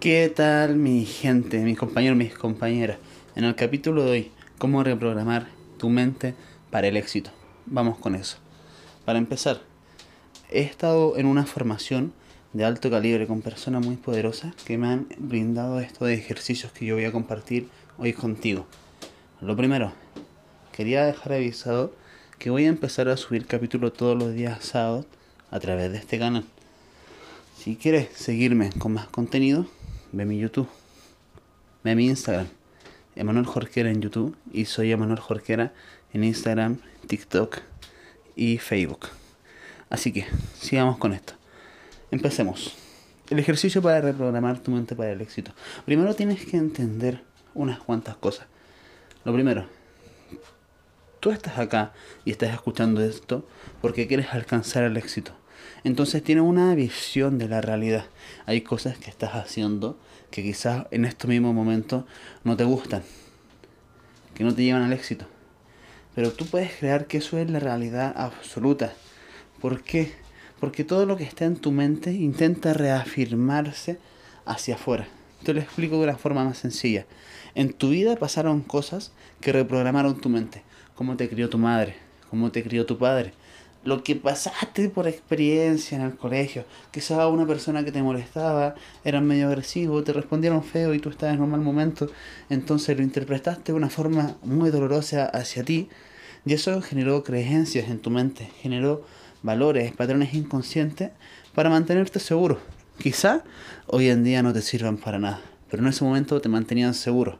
¿Qué tal mi gente, mis compañeros, mis compañeras? En el capítulo de hoy, ¿cómo reprogramar tu mente para el éxito? Vamos con eso. Para empezar, he estado en una formación de alto calibre con personas muy poderosas que me han brindado estos ejercicios que yo voy a compartir hoy contigo. Lo primero, quería dejar avisado que voy a empezar a subir capítulos todos los días sábados a través de este canal. Si quieres seguirme con más contenido, ve mi YouTube, ve mi Instagram, Emanuel Jorquera en YouTube y soy Emanuel Jorquera en Instagram, TikTok y Facebook. Así que sigamos con esto. Empecemos. El ejercicio para reprogramar tu mente para el éxito. Primero tienes que entender unas cuantas cosas. Lo primero, tú estás acá y estás escuchando esto porque quieres alcanzar el éxito. Entonces tienes una visión de la realidad. Hay cosas que estás haciendo que quizás en estos mismos momentos no te gustan, que no te llevan al éxito. Pero tú puedes crear que eso es la realidad absoluta. ¿Por qué? Porque todo lo que está en tu mente intenta reafirmarse hacia afuera. Te lo explico de una forma más sencilla. En tu vida pasaron cosas que reprogramaron tu mente. Cómo te crió tu madre, cómo te crió tu padre, lo que pasaste por experiencia en el colegio. Quizás una persona que te molestaba era medio agresivo, te respondieron feo y tú estabas en un mal momento. Entonces lo interpretaste de una forma muy dolorosa hacia ti. Y eso generó creencias en tu mente, generó valores, patrones inconscientes para mantenerte seguro. Quizá hoy en día no te sirvan para nada, pero en ese momento te mantenían seguro.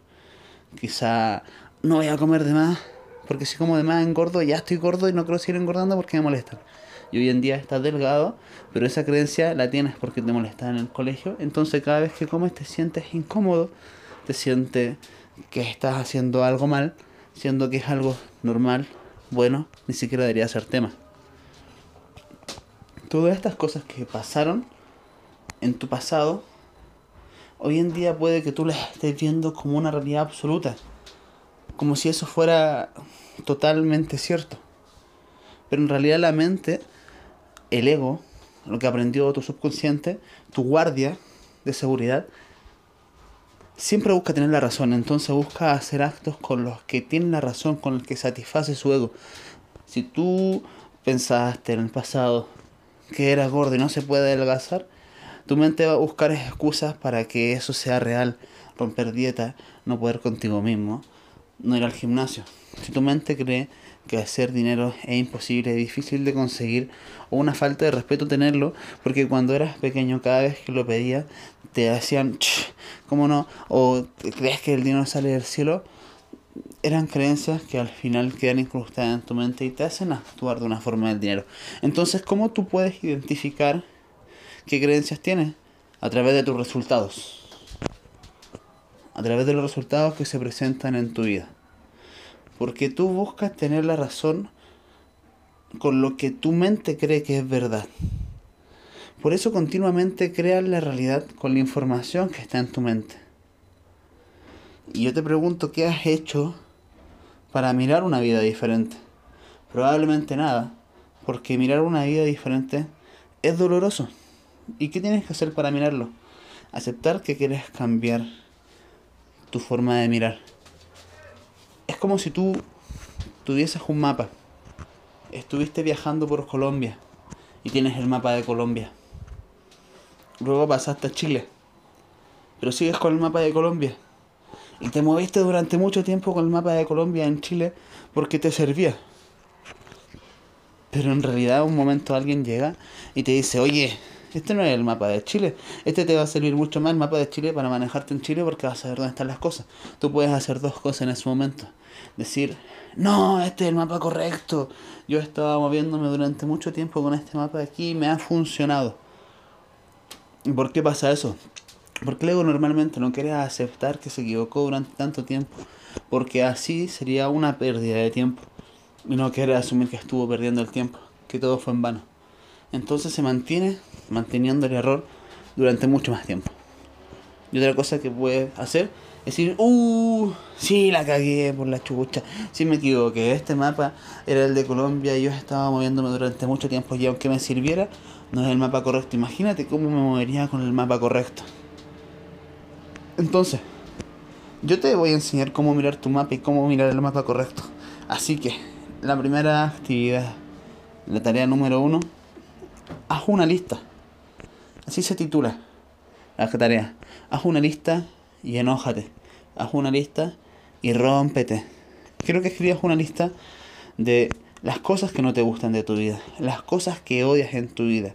Quizá no voy a comer de más, porque si como de más engordo, ya estoy gordo y no quiero seguir engordando porque me molestan. Y hoy en día estás delgado, pero esa creencia la tienes porque te molestan en el colegio. Entonces cada vez que comes te sientes incómodo, te sientes que estás haciendo algo mal, siendo que es algo normal, bueno, ni siquiera debería ser tema. Todas estas cosas que pasaron en tu pasado, hoy en día puede que tú las estés viendo como una realidad absoluta, como si eso fuera totalmente cierto. Pero en realidad la mente, el ego, lo que aprendió tu subconsciente, tu guardia de seguridad, siempre busca tener la razón, entonces busca hacer actos con los que tienen la razón, con los que satisface su ego. Si tú pensaste en el pasado que eras gordo y no se puede adelgazar, tu mente va a buscar excusas para que eso sea real, romper dieta, no poder contigo mismo, no ir al gimnasio. Si tu mente cree que hacer dinero es imposible, es difícil de conseguir, o una falta de respeto tenerlo, porque cuando eras pequeño cada vez que lo pedías te hacían, ¿cómo no? O crees que el dinero sale del cielo, eran creencias que al final quedan incrustadas en tu mente y te hacen actuar de una forma del dinero. Entonces, ¿cómo tú puedes identificar qué creencias tienes? A través de tus resultados. A través de los resultados que se presentan en tu vida. Porque tú buscas tener la razón con lo que tu mente cree que es verdad. Por eso continuamente creas la realidad con la información que está en tu mente. Y yo te pregunto, ¿qué has hecho para mirar una vida diferente? Probablemente nada, porque mirar una vida diferente es doloroso. ¿Y qué tienes que hacer para mirarlo? Aceptar que quieres cambiar tu forma de mirar. Es como si tú tuvieses un mapa. Estuviste viajando por Colombia y tienes el mapa de Colombia. Luego pasaste a Chile, pero sigues con el mapa de Colombia y te moviste durante mucho tiempo con el mapa de Colombia en Chile porque te servía. Pero en realidad un momento alguien llega y te dice, oye, este no es el mapa de Chile. Este te va a servir mucho más el mapa de Chile para manejarte en Chile porque vas a saber dónde están las cosas. Tú puedes hacer dos cosas en ese momento. Decir, no, este es el mapa correcto. Yo estaba moviéndome durante mucho tiempo con este mapa de aquí y me ha funcionado. ¿Y por qué pasa eso? Porque luego normalmente no quiere aceptar que se equivocó durante tanto tiempo, porque así sería una pérdida de tiempo. Y no quiere asumir que estuvo perdiendo el tiempo, que todo fue en vano. Entonces se mantiene manteniendo el error durante mucho más tiempo. Y otra cosa que puede hacer es decir, uh, sí, la cagué por la chucha, sí me equivoqué, este mapa era el de Colombia y yo estaba moviéndome durante mucho tiempo y aunque me sirviera, no es el mapa correcto. Imagínate cómo me movería con el mapa correcto Entonces, yo te voy a enseñar cómo mirar tu mapa y cómo mirar el mapa correcto. Así que, la primera actividad, la tarea número uno, haz una lista. Así se titula la tarea. Haz una lista y enójate. Haz una lista y rómpete. Quiero que escribas una lista de las cosas que no te gustan de tu vida, las cosas que odias en tu vida,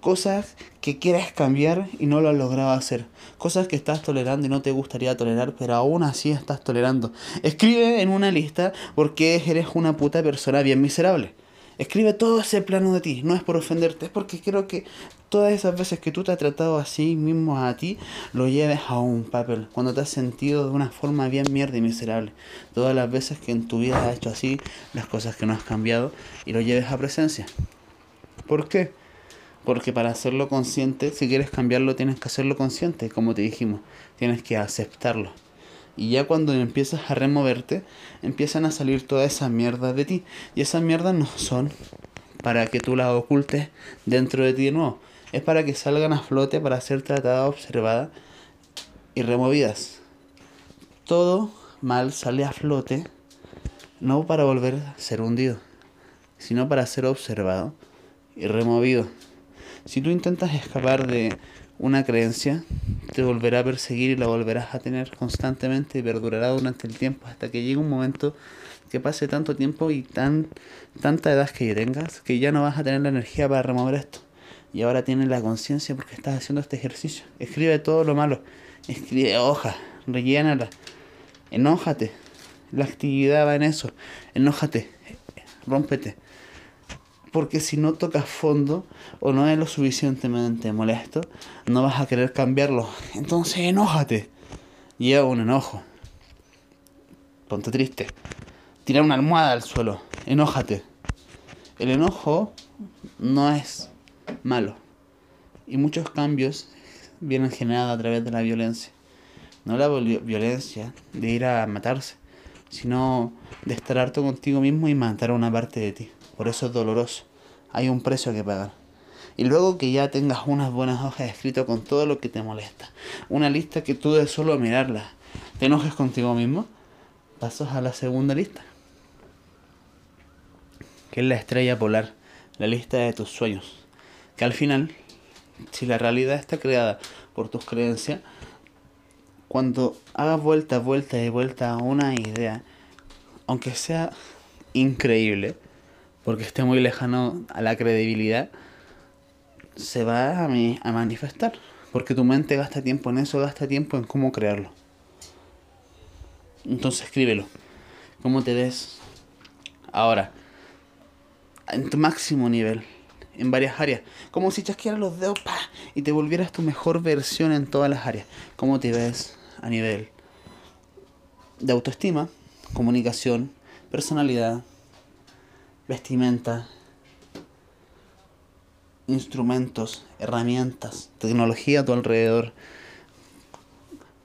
cosas que quieres cambiar y no lo has logrado hacer, cosas que estás tolerando y no te gustaría tolerar, pero aún así estás tolerando. Escribe en una lista porque eres una puta persona bien miserable. Escribe todo ese plano de ti, no es por ofenderte, es porque creo que todas esas veces que tú te has tratado así mismo a ti, lo lleves a un papel, cuando te has sentido de una forma bien mierda y miserable. Todas las veces que en tu vida has hecho así, las cosas que no has cambiado, y lo lleves a presencia. ¿Por qué? Porque para hacerlo consciente, si quieres cambiarlo, tienes que hacerlo consciente, como te dijimos, tienes que aceptarlo. Y ya cuando empiezas a removerte, empiezan a salir toda esa mierda de ti. Y esas mierdas no son para que tú las ocultes dentro de ti de nuevo. Es para que salgan a flote, para ser tratadas, observadas y removidas. Todo mal sale a flote, no para volver a ser hundido, sino para ser observado y removido. Si tú intentas escapar de una creencia te volverá a perseguir y la volverás a tener constantemente y perdurará durante el tiempo hasta que llegue un momento que pase tanto tiempo y tan tanta edad que tengas que ya no vas a tener la energía para remover esto. Y ahora tienes la conciencia porque estás haciendo este ejercicio. Escribe todo lo malo. Escribe hoja, rellénala. Enójate. La actividad va en eso. Enójate. Rómpete. Porque si no tocas fondo o no es lo suficientemente molesto, no vas a querer cambiarlo. Entonces enójate. Lleva un enojo. Ponte triste. Tira una almohada al suelo. Enójate. El enojo no es malo. Y muchos cambios vienen generados a través de la violencia. No la violencia de ir a matarse, sino de estar harto contigo mismo y matar a una parte de ti. Por eso es doloroso. Hay un precio que pagar. Y luego que ya tengas unas buenas hojas escritas con todo lo que te molesta. Una lista que tú de solo mirarla te enojes contigo mismo. Pasas a la segunda lista. Que es la estrella polar. La lista de tus sueños. Que al final, si la realidad está creada por tus creencias, cuando hagas vuelta, vuelta y vuelta a una idea, aunque sea increíble, porque esté muy lejano a la credibilidad, se va a, a manifestar. Porque tu mente gasta tiempo en eso, gasta tiempo en cómo crearlo. Entonces escríbelo. ¿Cómo te ves ahora? En tu máximo nivel. En varias áreas. Como si chasquearas los dedos pa, y te volvieras tu mejor versión en todas las áreas. ¿Cómo te ves a nivel de autoestima, comunicación, personalidad, vestimenta, instrumentos, herramientas, tecnología a tu alrededor.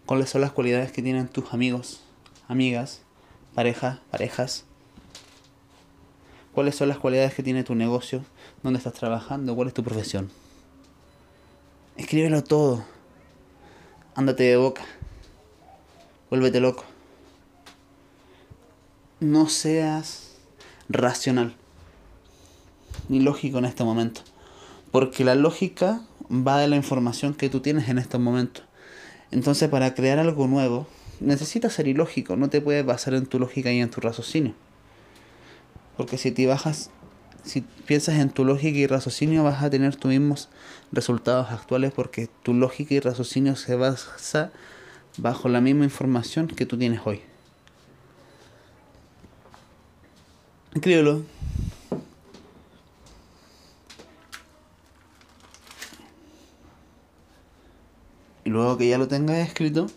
¿Cuáles son las cualidades que tienen tus amigos, amigas, pareja, parejas? ¿Cuáles son las cualidades que tiene tu negocio? ¿Dónde estás trabajando? ¿Cuál es tu profesión? Escríbelo todo. Ándate de boca. Vuélvete loco. No seas racional ni lógico en este momento. Porque la lógica va de la información que tú tienes en estos momentos. Entonces, para crear algo nuevo, necesitas ser ilógico, no te puedes basar en tu lógica y en tu raciocinio. Porque si te bajas, si piensas en tu lógica y raciocinio, vas a tener tus mismos resultados actuales porque tu lógica y raciocinio se basa bajo la misma información que tú tienes hoy. Escríbelo. Y luego que ya lo tengas escrito,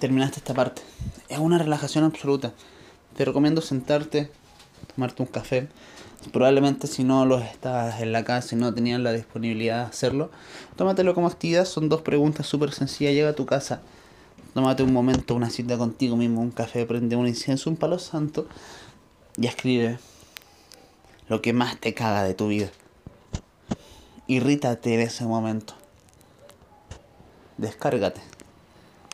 terminaste esta parte. Es una relajación absoluta. Te recomiendo sentarte, tomarte un café. Probablemente si no lo estás en la casa y no tenías la disponibilidad de hacerlo, tómatelo como actividad. Son dos preguntas súper sencillas. Llega a tu casa Tómate un momento, una cita contigo mismo, un café, prende un incienso, un palo santo y escribe lo que más te caga de tu vida. Irrítate en ese momento. descárgate.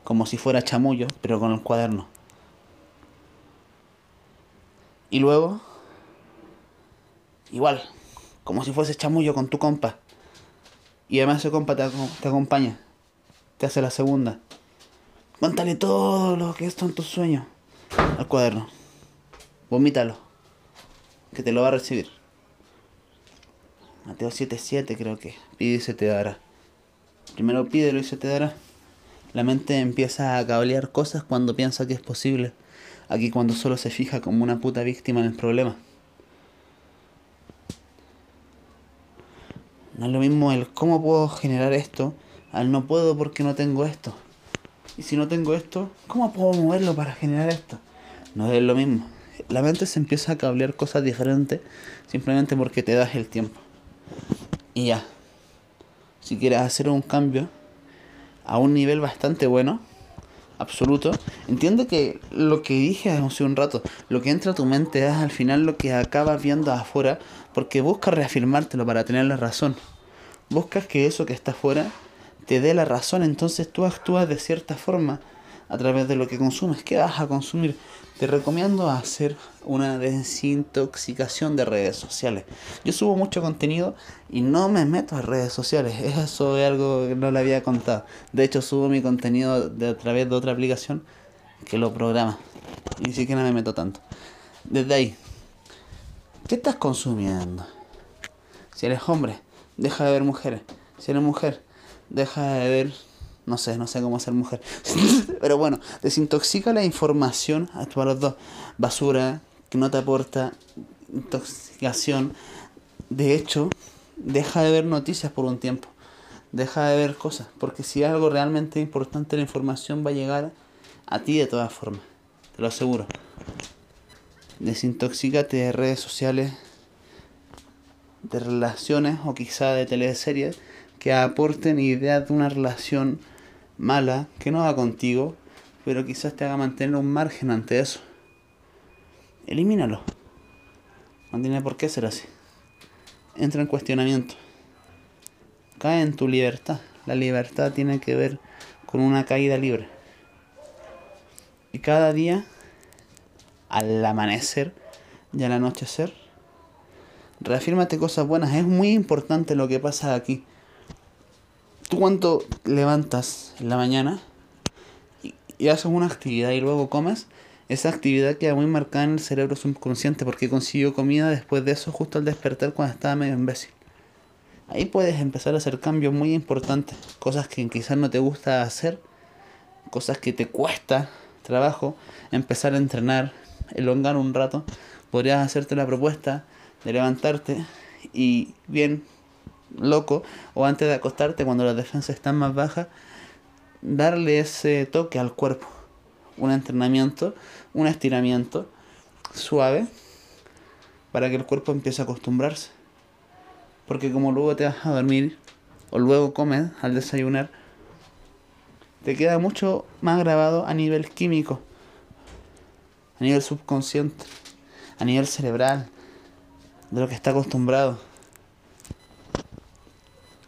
Como si fuera chamullo, pero con el cuaderno. Y luego, igual, como si fuese chamullo con tu compa. Y además ese compa te, te acompaña, te hace la segunda. Cuéntale todo lo que en tus sueños al cuaderno. Vomítalo, que te lo va a recibir. Mateo 7.7 creo que. Pide y se te dará. Primero pídelo y se te dará. La mente empieza a cablear cosas cuando piensa que es posible. Aquí cuando solo se fija como una puta víctima en el problema. No es lo mismo el cómo puedo generar esto al no puedo porque no tengo esto. Y si no tengo esto, ¿cómo puedo moverlo para generar esto? No es lo mismo. La mente se empieza a cablear cosas diferentes simplemente porque te das el tiempo. Y ya. Si quieres hacer un cambio a un nivel bastante bueno, absoluto, entiende que lo que dije hace un rato, lo que entra a tu mente es al final lo que acabas viendo afuera, porque buscas reafirmártelo para tener la razón. Buscas que eso que está afuera te dé la razón, entonces tú actúas de cierta forma a través de lo que consumes. ¿Qué vas a consumir? Te recomiendo hacer una desintoxicación de redes sociales. Yo subo mucho contenido y no me meto a redes sociales. Eso es algo que no le había contado. De hecho, subo mi contenido de, a través de otra aplicación que lo programa. Ni siquiera me meto tanto. Desde ahí, ¿qué estás consumiendo? Si eres hombre, deja de ver mujeres. Si eres mujer, deja de ver no sé, no sé cómo ser mujer. Pero bueno, desintoxica la información a los dos. Basura que no te aporta intoxicación. De hecho, deja de ver noticias por un tiempo. Deja de ver cosas. Porque si algo realmente importante, la información va a llegar a ti de todas formas. Te lo aseguro. Desintoxícate de redes sociales, de relaciones o quizá de teleseries que aporten ideas de una relación mala que no va contigo, pero quizás te haga mantener un margen ante eso. Elimínalo. No tiene por qué ser así. Entra en cuestionamiento. Cae en tu libertad. La libertad tiene que ver con una caída libre. Y cada día, al amanecer y al anochecer, reafírmate cosas buenas. Es muy importante lo que pasa aquí tú cuando levantas en la mañana y, haces una actividad y luego comes, esa actividad queda muy marcada en el cerebro subconsciente porque consiguió comida después de eso justo al despertar cuando estaba medio imbécil. Ahí puedes empezar a hacer cambios muy importantes, cosas que quizás no te gusta hacer, cosas que te cuesta trabajo, empezar a entrenar, elongar un rato, podrías hacerte la propuesta de levantarte y bien loco o antes de acostarte cuando las defensas están más bajas, darle ese toque al cuerpo. Un entrenamiento, un estiramiento suave para que el cuerpo empiece a acostumbrarse. Porque como luego te vas a dormir o luego comes al desayunar, te queda mucho más grabado a nivel químico, a nivel subconsciente, a nivel cerebral, de lo que está acostumbrado.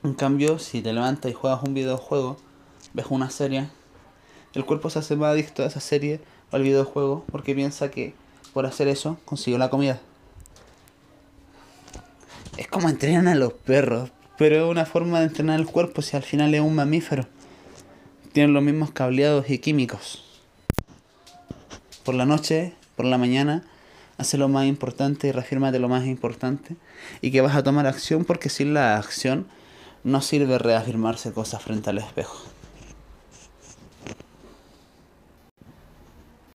En cambio, si te levantas y juegas un videojuego, ves una serie, el cuerpo se hace más adicto a esa serie o al videojuego porque piensa que por hacer eso consiguió la comida. Es como entrenan a los perros, pero es una forma de entrenar el cuerpo si al final es un mamífero. Tienen los mismos cableados y químicos. Por la noche, por la mañana, hace lo más importante y reafírmate lo más importante y que vas a tomar acción porque sin la acción no sirve reafirmarse cosas frente al espejo.